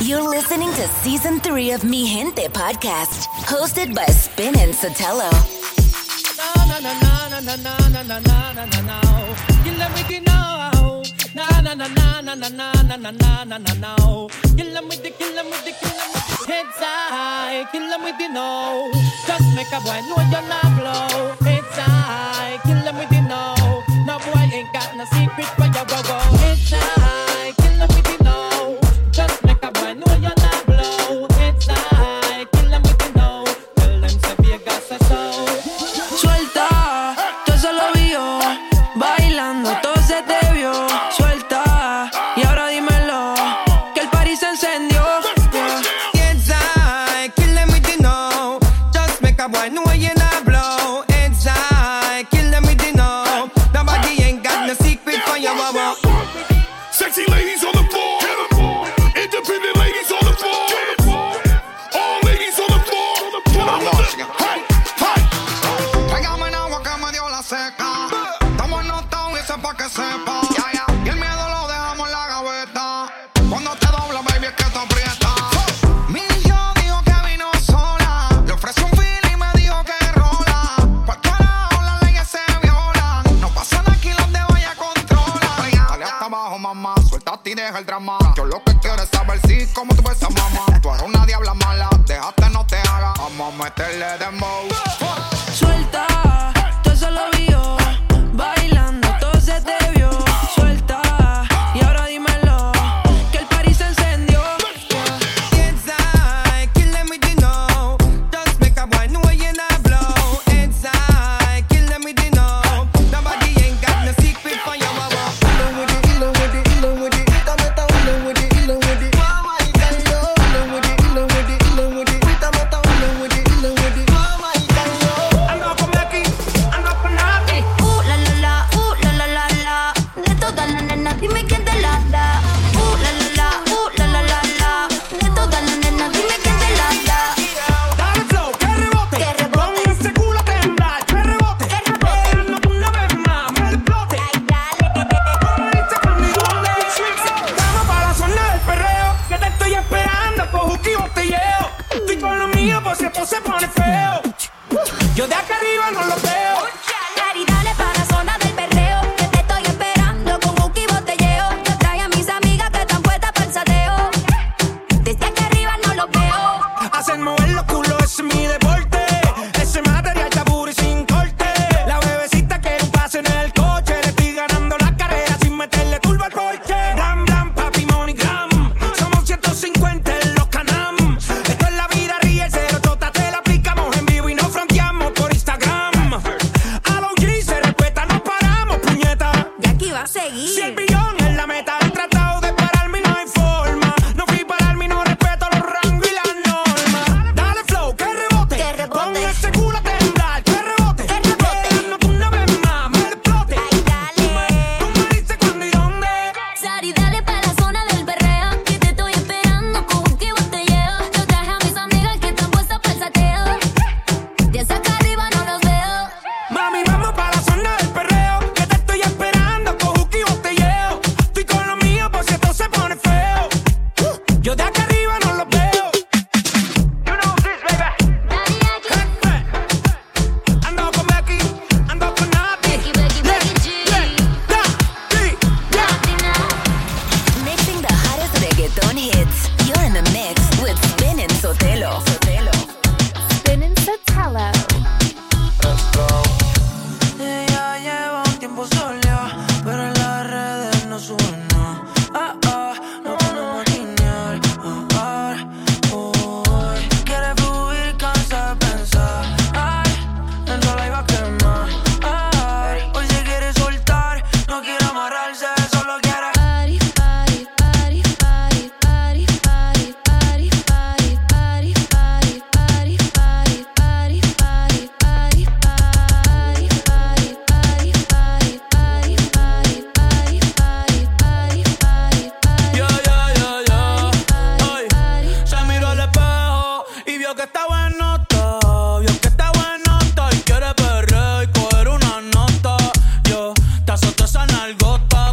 You're listening to season three of Mi Gente podcast, hosted by Spin and Sotelo. With the no. Just make a boy know you're not blow. With the no. No boy ain't got no secret for your go go. most.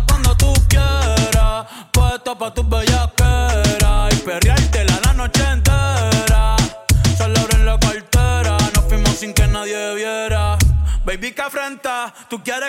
Cuando tú quieras, puesto para tu bella cera y perría el tela la noche entera. Solo abren la cartera, nos firmo sin que nadie viera. Baby, que afrenta, tú quieres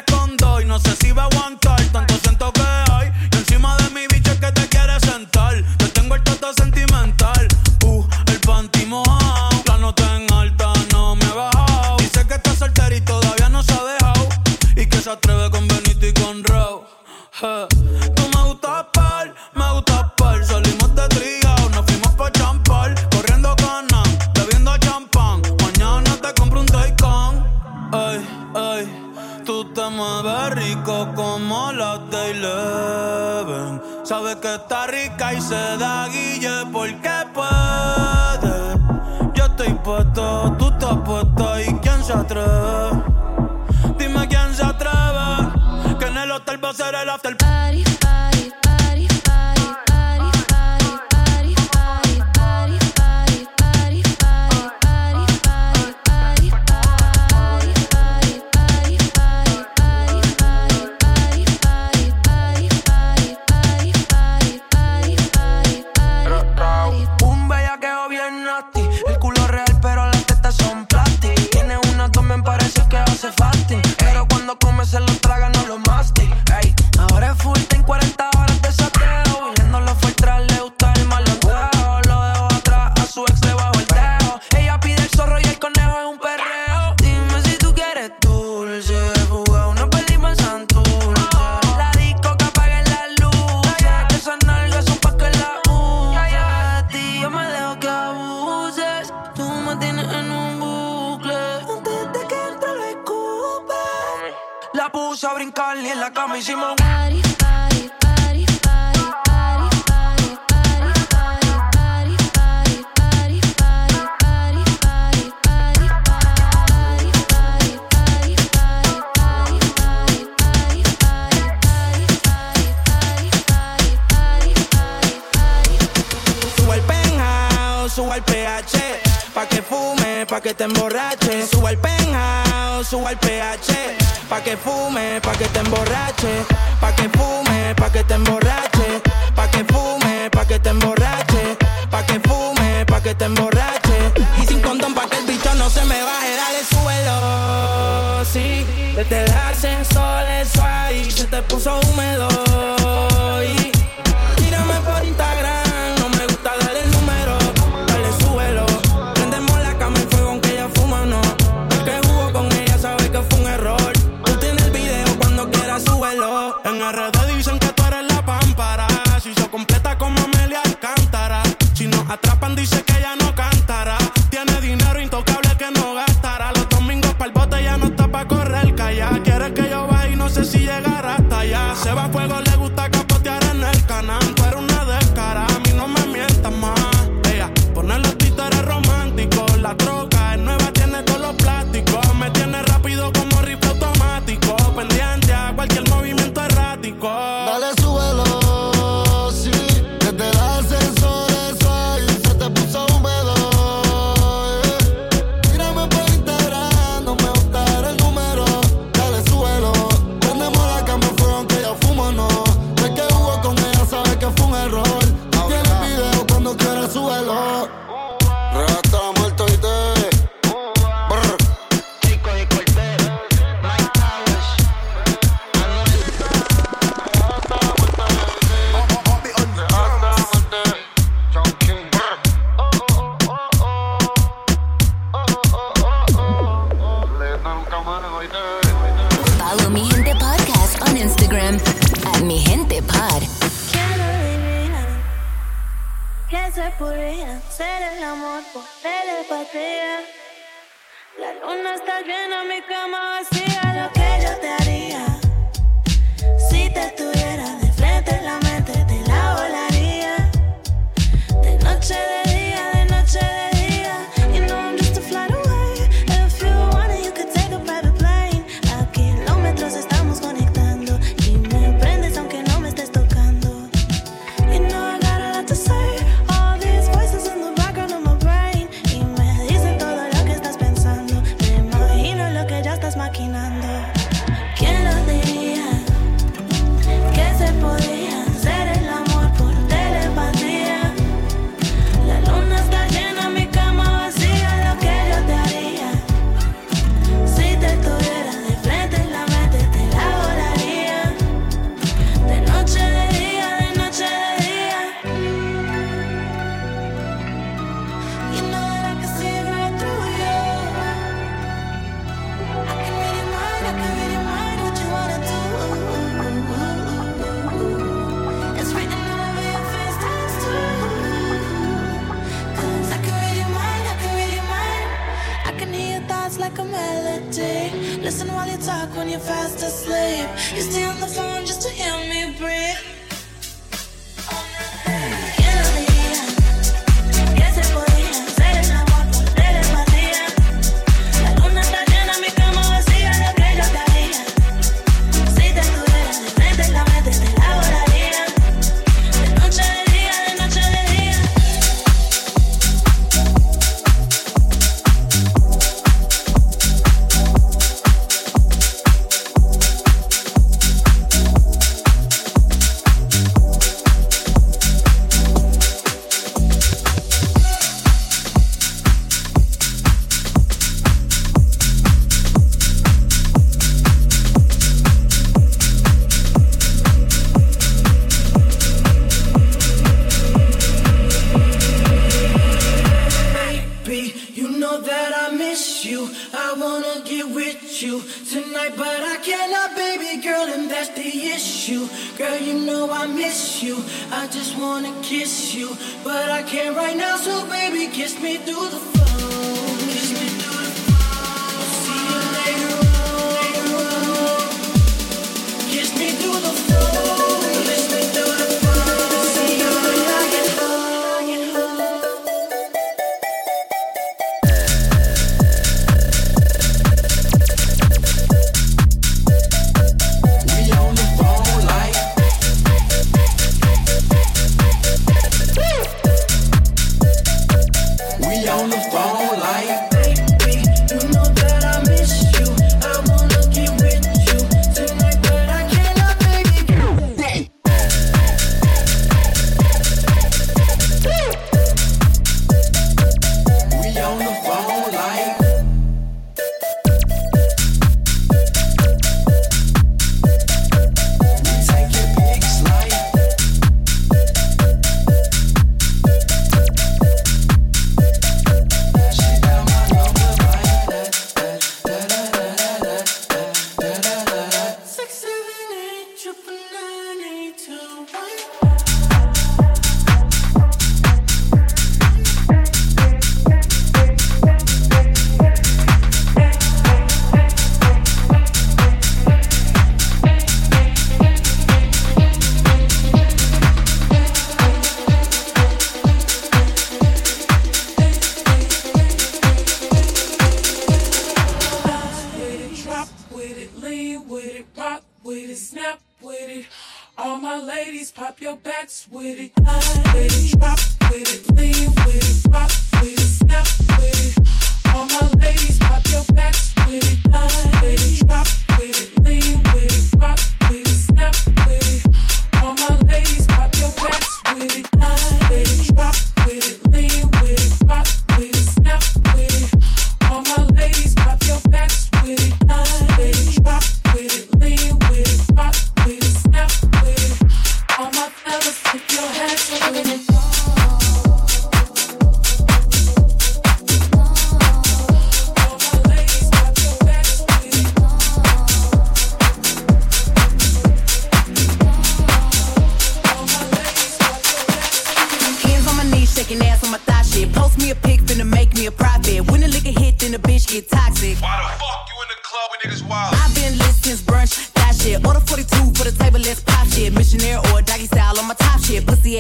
take dice que ella no cantará.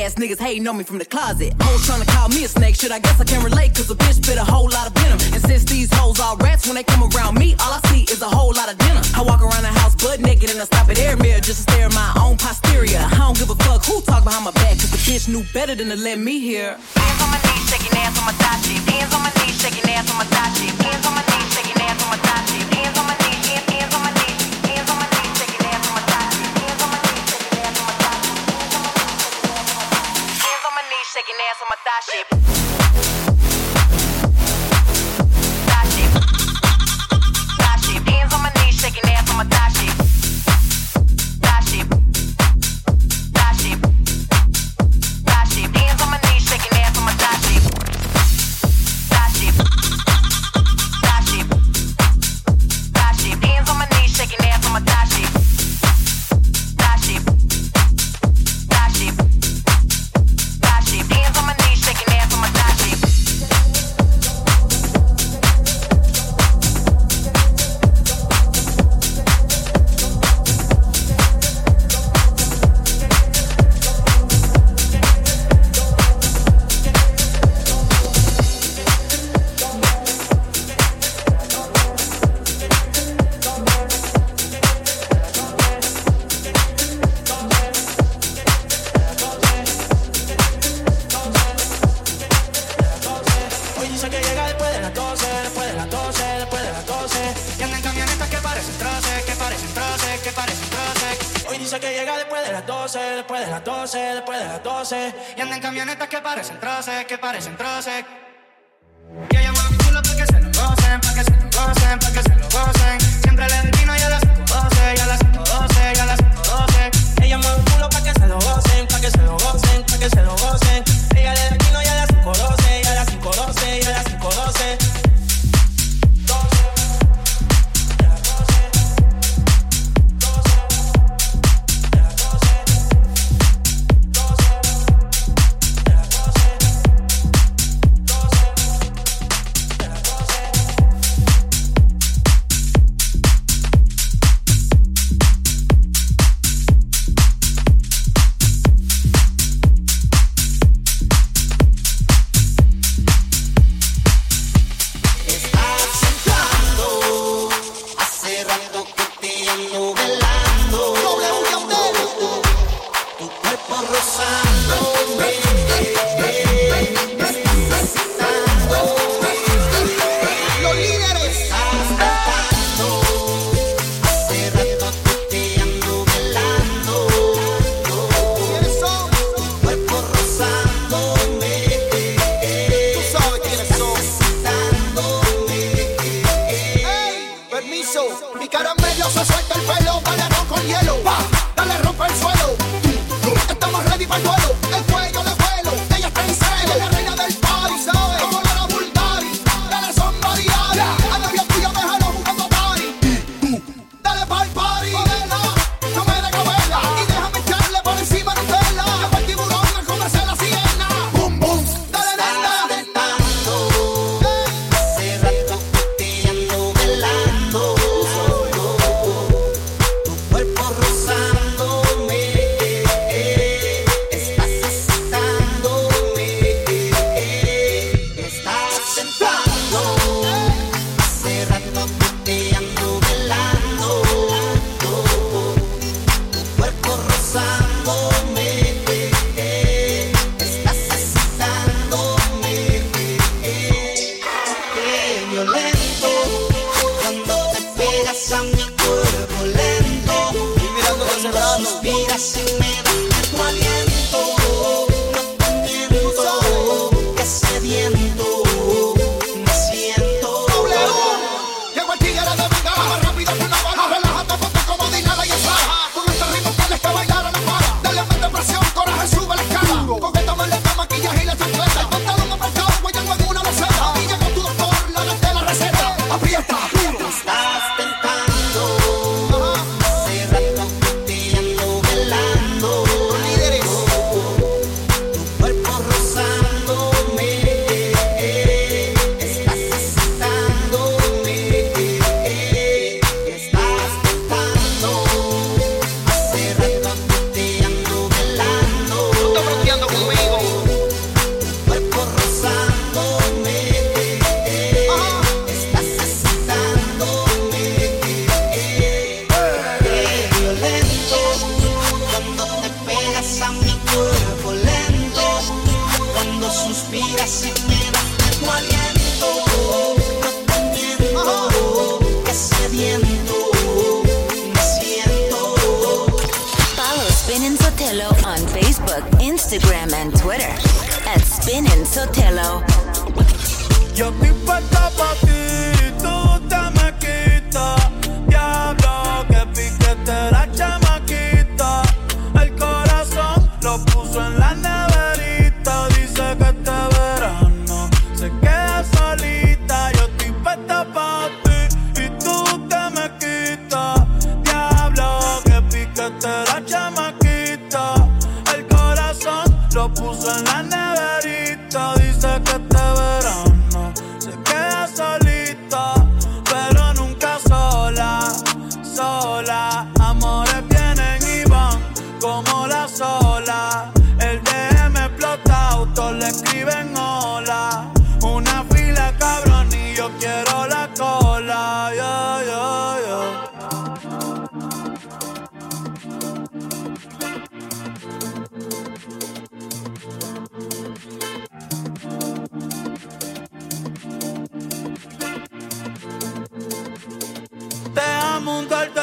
ass niggas hating on me from the closet. Hoes trying to call me a snake Should I guess I can relate, cause a bitch bit a whole lot of venom. And since these hoes all rats, when they come around me, all I see is a whole lot of dinner. I walk around the house butt naked and I stop at air mirror just to stare at my own posterior. I don't give a fuck who talk behind my back, cause the bitch knew better than to let me hear. Hands on my knees, shaking ass on my thigh. Hands on my knees, shaking ass on my thigh. Hands on my knees, shaking ass on my thigh. Massive. dice que llega después de las 12, después de las 12, después de las 12. Y andan camionetas que parecen troces, que parecen troces. Y ella mueve culo pa' que se lo gocen, pa' que se lo gocen, pa' que se lo gocen. Siempre le vino y a las 12, y a las 12, y a las 12. Ella mueve culo pa' que se lo gocen, pa' que se lo gocen, pa' que se lo gocen. Ella le vino y a las 12, y a las 12, y a las 12. mas morou.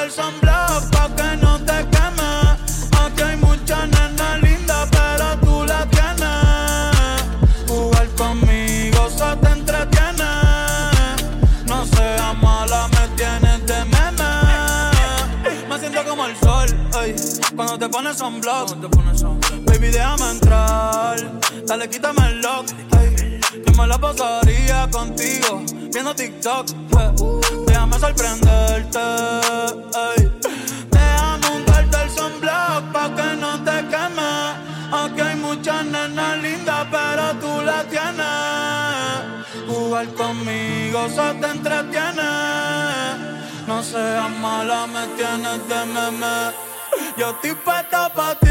Son blogs pa' que no te quemes. Aquí hay mucha nena linda, pero tú la tienes. Jugar conmigo se te entretiene. No seas mala, me tienes de meme. Me siento como el sol cuando te pones son blogs. Baby, déjame entrar. Dale, quítame el lock. log. Tengo la postería contigo viendo TikTok sorprenderte. Ey. Déjame untarte el sunblock pa' que no te queme. Aquí hay muchas nenas lindas, pero tú la tienes. Jugar conmigo se te entretiene. No seas mala, me tienes de meme. Yo estoy puesta pa' ti.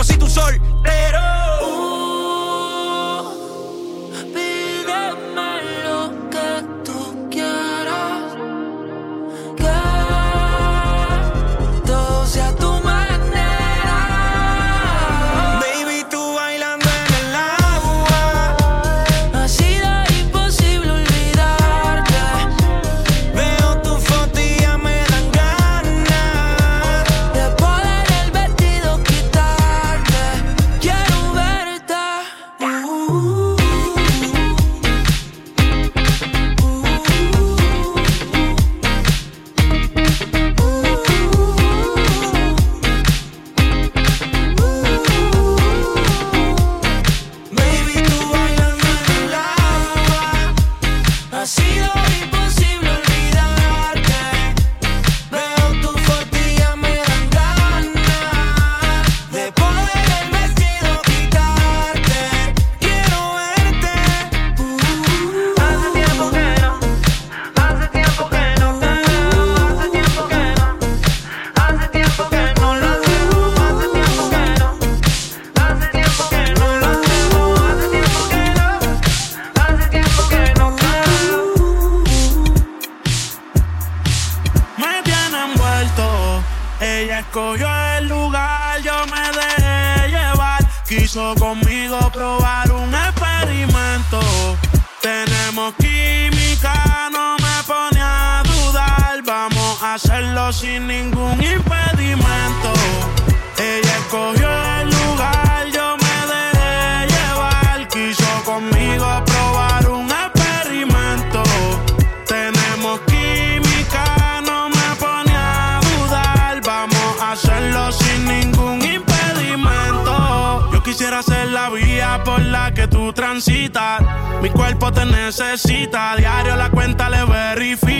yo soy tu soltero. sin ningún impedimento. Ella escogió el lugar, yo me dejé llevar. Quiso conmigo probar un experimento. Tenemos química, no me pone a dudar. Vamos a hacerlo sin ningún impedimento. Yo quisiera ser la vía por la que tú transitas. Mi cuerpo te necesita, diario la cuenta le verifica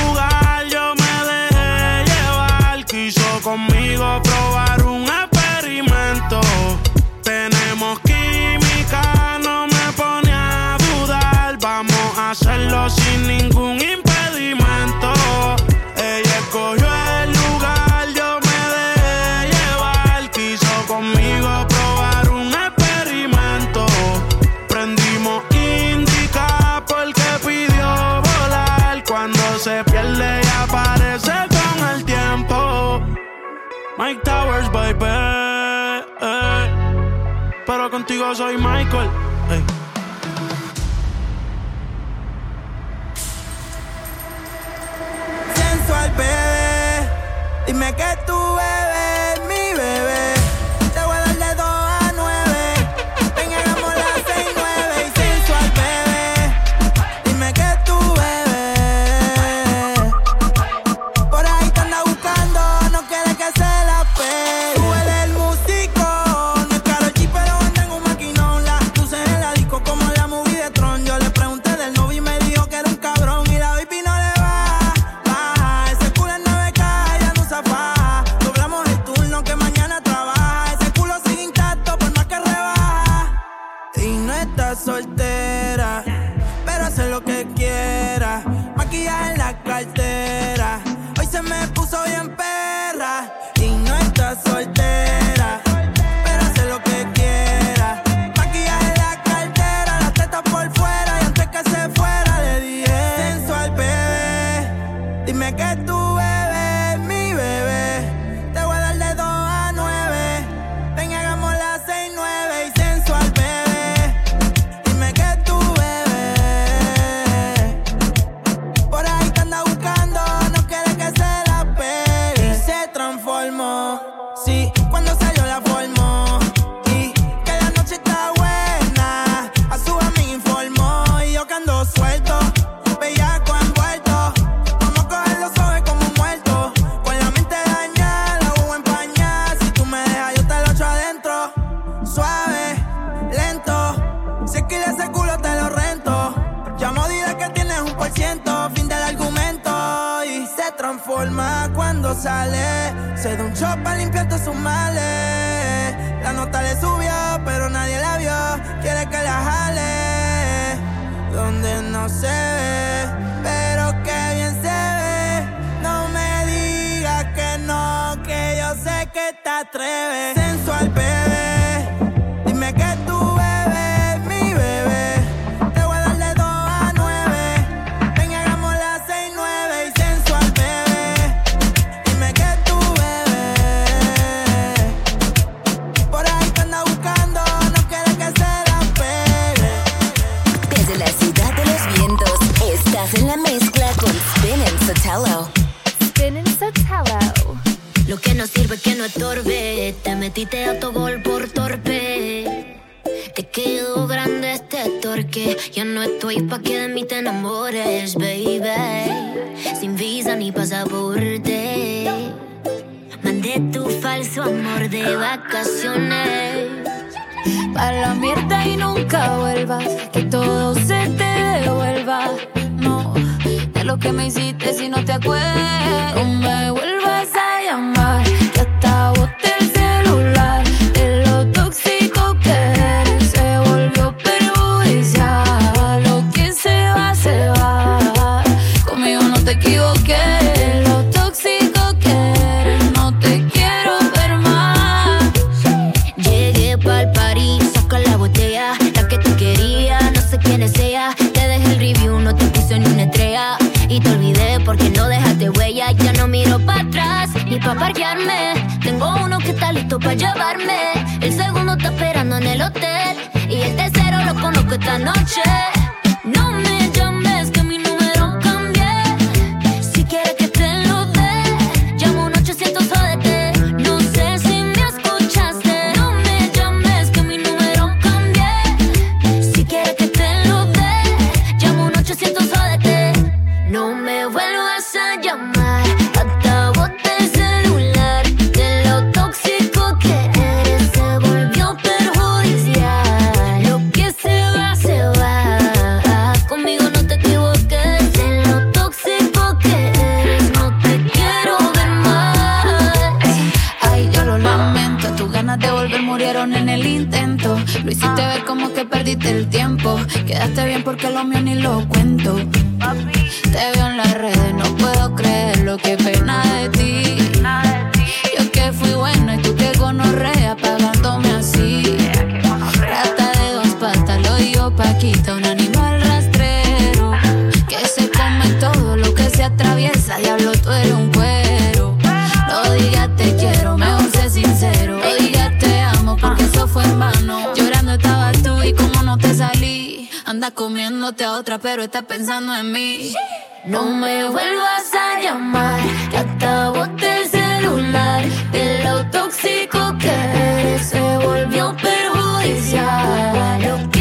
conmigo, probar un experimento. Tenemos química, no me pone a dudar. Vamos a hacerlo sin ningún impacto hours, baby. Eh. Pero contigo soy Michael. Eh. Hey. Sensual, bebé. Dime que tú. quita un animal rastrero que se come todo lo que se atraviesa. Diablo, tú eres un cuero. No digas te quiero, mejor sé sincero. No digas te amo porque eso fue en vano. Llorando estabas tú y como no te salí. Anda comiéndote a otra, pero estás pensando en mí. No me vuelvas a llamar, que acabo de celular. De lo tóxico que se volvió perjudicial. Lo que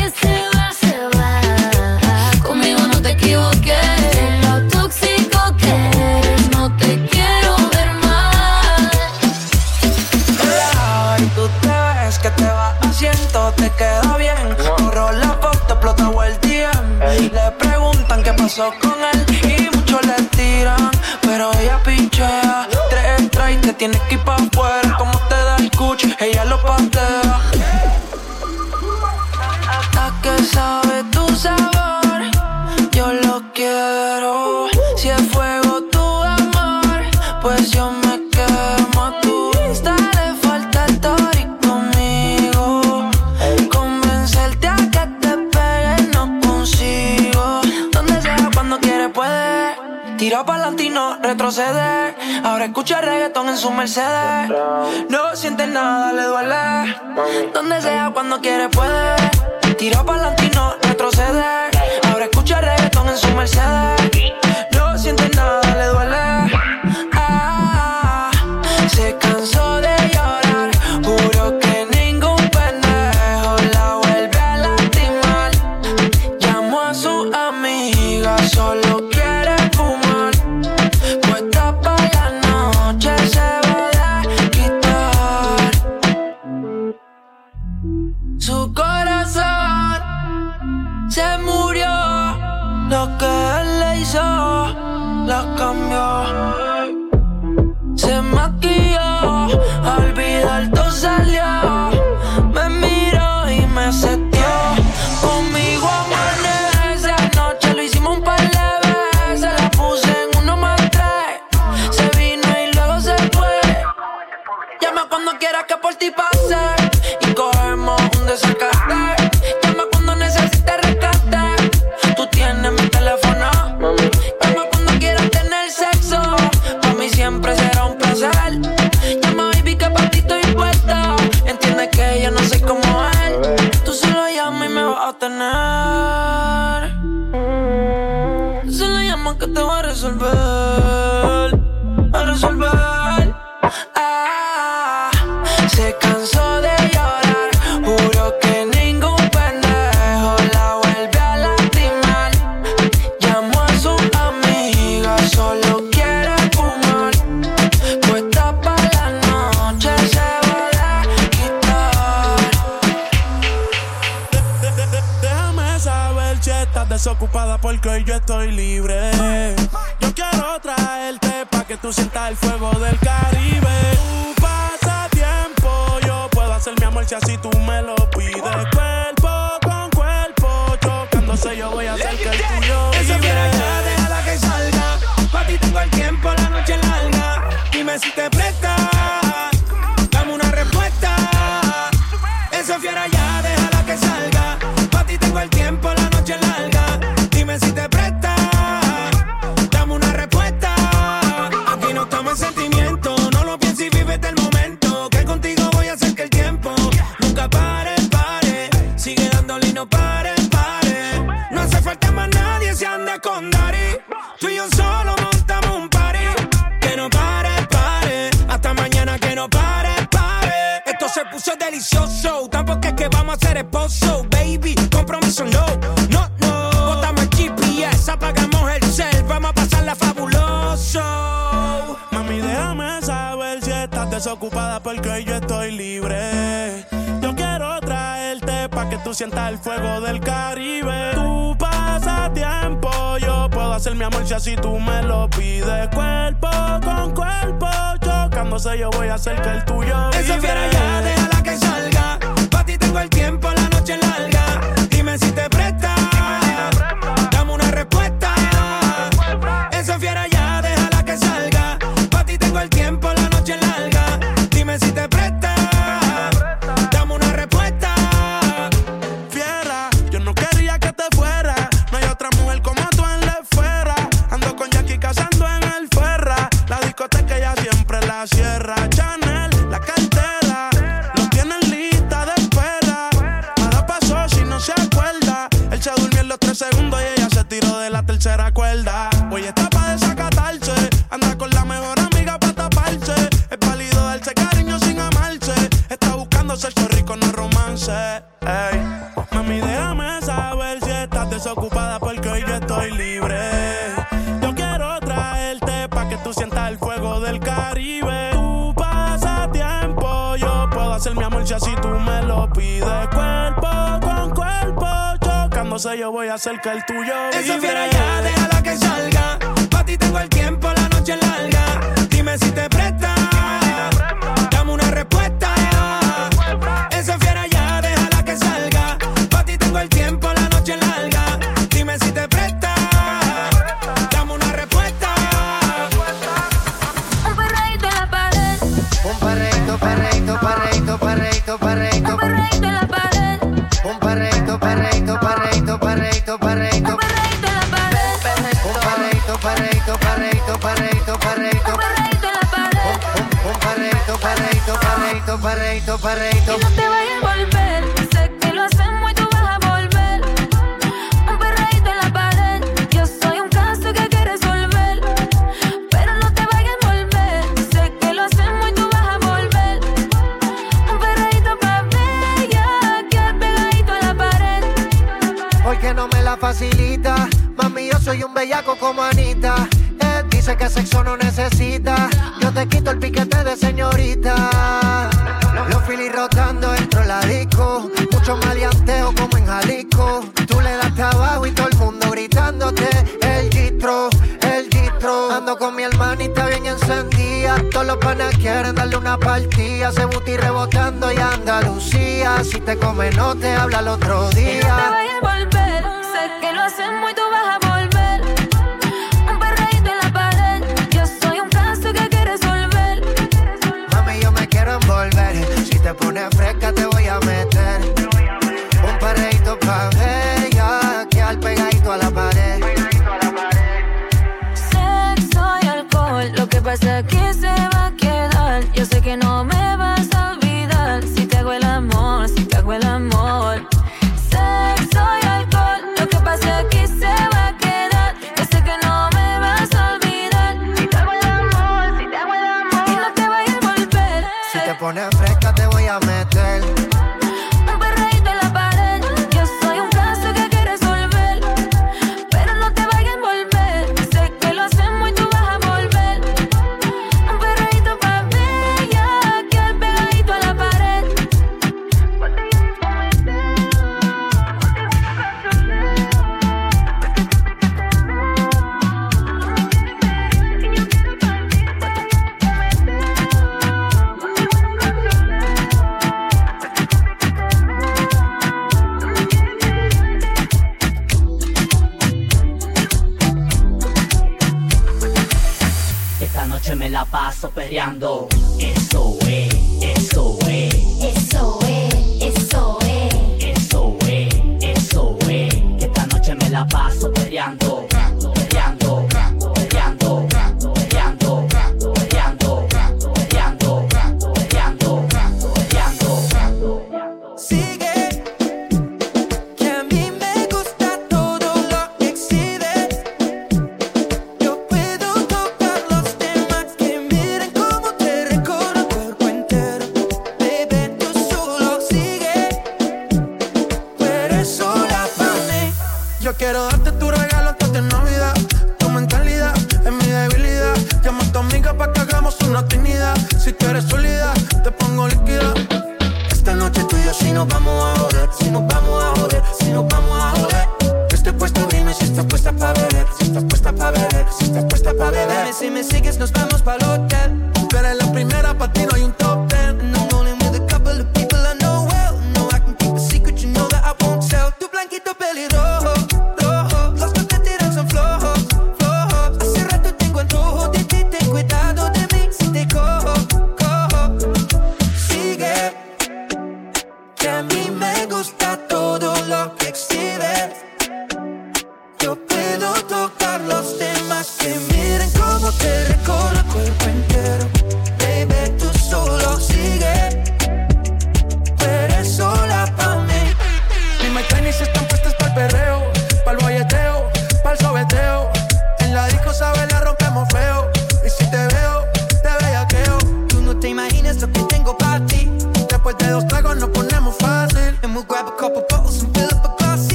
pasó con él y muchos le tiran, pero ella pinchea. Tres strikes, te tienes que ir pa Ahora escucha reggaetón en su Mercedes. No siente nada, le duele. Donde sea, cuando quiere, puede. Tiro pa'lante y no retroceder. Ahora escucha reggaetón en su Mercedes. desocupada porque hoy yo estoy libre. Yo quiero traerte pa' que tú sientas el fuego del Caribe. Tu pasatiempo, yo puedo hacer mi amor si así tú me lo pides. Cuerpo con cuerpo, chocándose yo voy a hacer que el tuyo Eso quiero ya, déjala que salga. Pa' ti tengo el tiempo, la noche larga. Dime si te prestas. Ser esposo, baby. Compromiso no, no, no. Botamos el GPS, apagamos el cel. Vamos a pasarla fabuloso. Mami, déjame saber si estás desocupada porque yo estoy libre. Yo quiero traerte pa' que tú sientas el fuego del Caribe. Tu pasatiempo, yo puedo hacer mi amor si así tú me lo pides. Cuerpo con cuerpo, chocándose, yo voy a hacer que el tuyo Esa vibre. fiera ya, déjala que salga. Tengo el tiempo, la noche larga. Dime si te yo voy a hacer que el tuyo perreito, perreito. No te vayas a volver. Sé que lo hacemos y tú vas a volver. Un perreíto en la pared. Yo soy un caso que hay que resolver. Pero no te vayas a volver. Sé que lo hacemos y tú vas a volver. Un perreíto pa' bella. Que pegadito a la pared. Porque no me la facilita. Mami, yo soy un bellaco como Anita. Dice que sexo no necesita. Yo te quito el piquete de señorita. Los filis rotando dentro de la disco. Mucho maleanteo como en Jalisco. Tú le das trabajo y todo el mundo gritándote. El gistro, el gistro. Ando con mi hermanita bien encendida. Todos los panas quieren darle una partida. Se buti rebotando y Andalucía. Si te come, no te habla el otro Y no te día. vayas a volver. Sé que lo hacemos y tú vas a te pones fresca, te voy a meter. Un perreíto pa' bella, que al pegadito a la pared.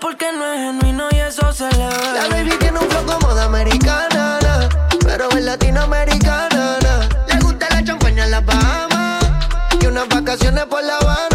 Porque no es genuino y eso se le ve. La baby tiene un flow como de americana, na, pero es latinoamericana. na. Le gusta la champaña en las Bahamas y unas vacaciones por la banana.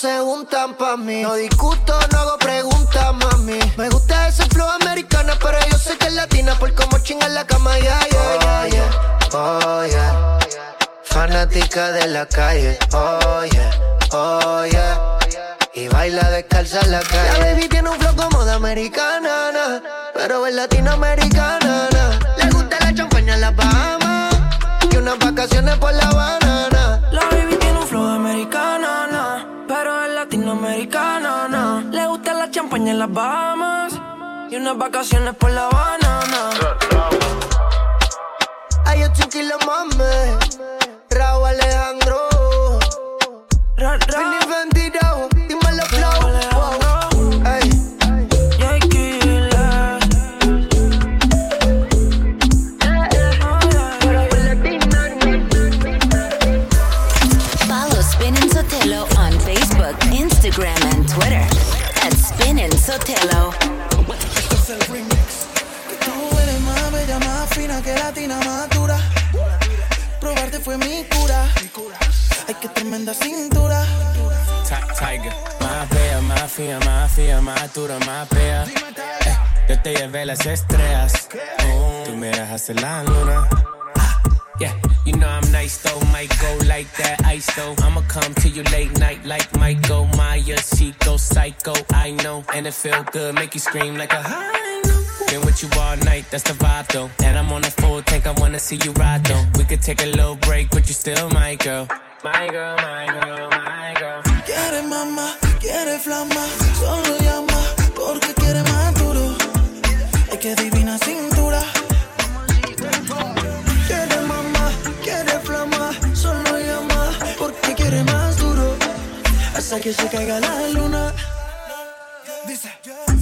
Se pa' mí. No discuto, no hago preguntas, mami. Me gusta ese flow americano, pero yo sé que es latina Por cómo chinga en la cama, yeah, yeah, yeah, yeah. Oh, yeah. Fanática de la calle, oh, yeah, oh, yeah. Y baila descalza en la calle. La baby tiene un flow como de americana, na, pero es latinoamericana. na. Le gusta la champaña en las Bahamas. Y unas vacaciones por la banana. En las Bahamas y unas vacaciones por la banana. Ay, yo tranquilo, mami. Raúl Alejandro. Ra, ra. Spinning Sotelo. Tú eres más bella, más fina que latina, más dura. Probarte fue mi cura. Ay, qué tremenda cintura. Ti- Tiger, más bella, más fía, más fía, más dura, más bella. Eh, yo te llevé las estrellas. Tú me dejaste la luna. Ah, Yeah, you know I'm nice though, might go like that ice though. I'ma come to you late night like Michael Myers. She go psycho, I know, and it feel good, make you scream like a high. Been with you all night, that's the vibe though. And I'm on a full tank, I wanna see you ride though. We could take a little break, but you still my girl. My girl, my girl, my girl. Quiere mamá, quiere flama, solo llama porque quiere más duro. Ay, qué divina cintura. Hasta que se caiga la luna. Dice,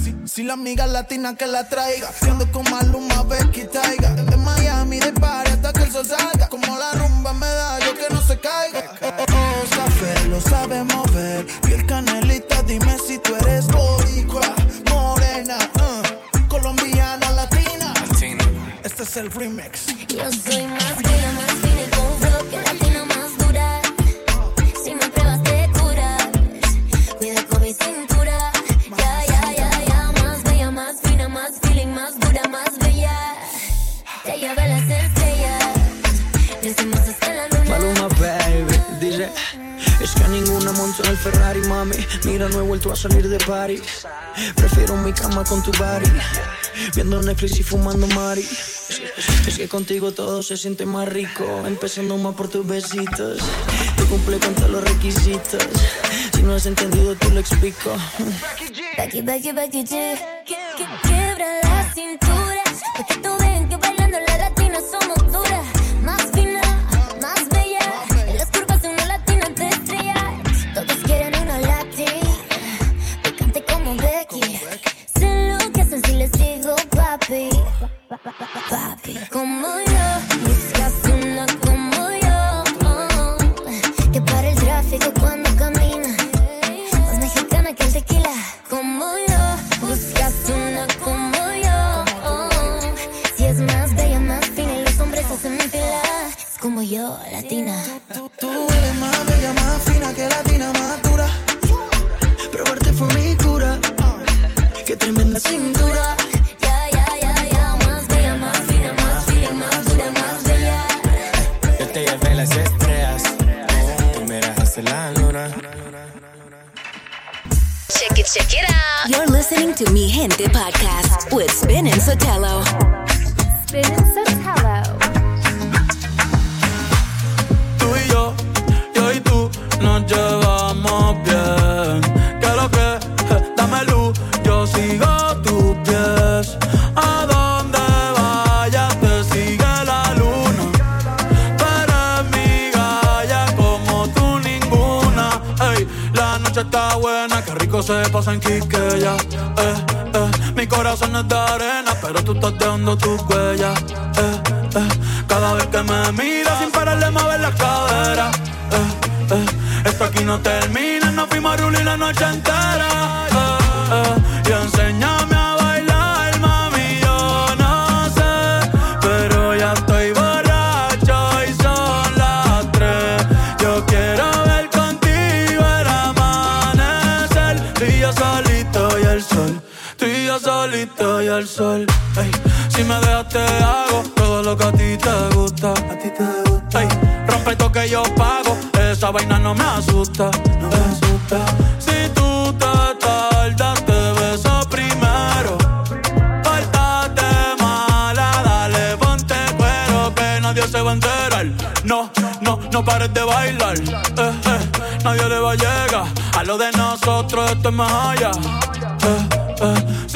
si, si la amiga latina que la traiga, siendo con Maluma, Becky Taiga. De Miami, de party hasta que el sol salga. Como la rumba me da, yo que no se caiga. Oh, oh, oh, café, lo sabe mover. Piel canelita, dime si tú eres boricua, morena, uh, colombiana, latina. Este es el remix. Yo soy más fina, Ferrari, mami. Mira, no he vuelto a salir de party Prefiero mi cama con tu body. Viendo Netflix y fumando mari. Es que contigo todo se siente más rico Empezando más por tus besitos. Tú cumple con todos los requisitos. Si no has entendido, tú lo explico. Becky, Becky, Becky G. Que- tú Como yo, tú y yo solito y el sol. Ey, si me dejas te hago todo lo que a ti te gusta, a ti te gusta. Ey, rompe esto que yo pago, esa vaina no me asusta, no me asusta. Si tú te tardas te beso primero. Pórtate mala, dale, ponte cuero que nadie se va a enterar. No, no, no pares de bailar. Eh, eh, nadie le va a llegar. A lo de nosotros esto es más allá. Eh, eh,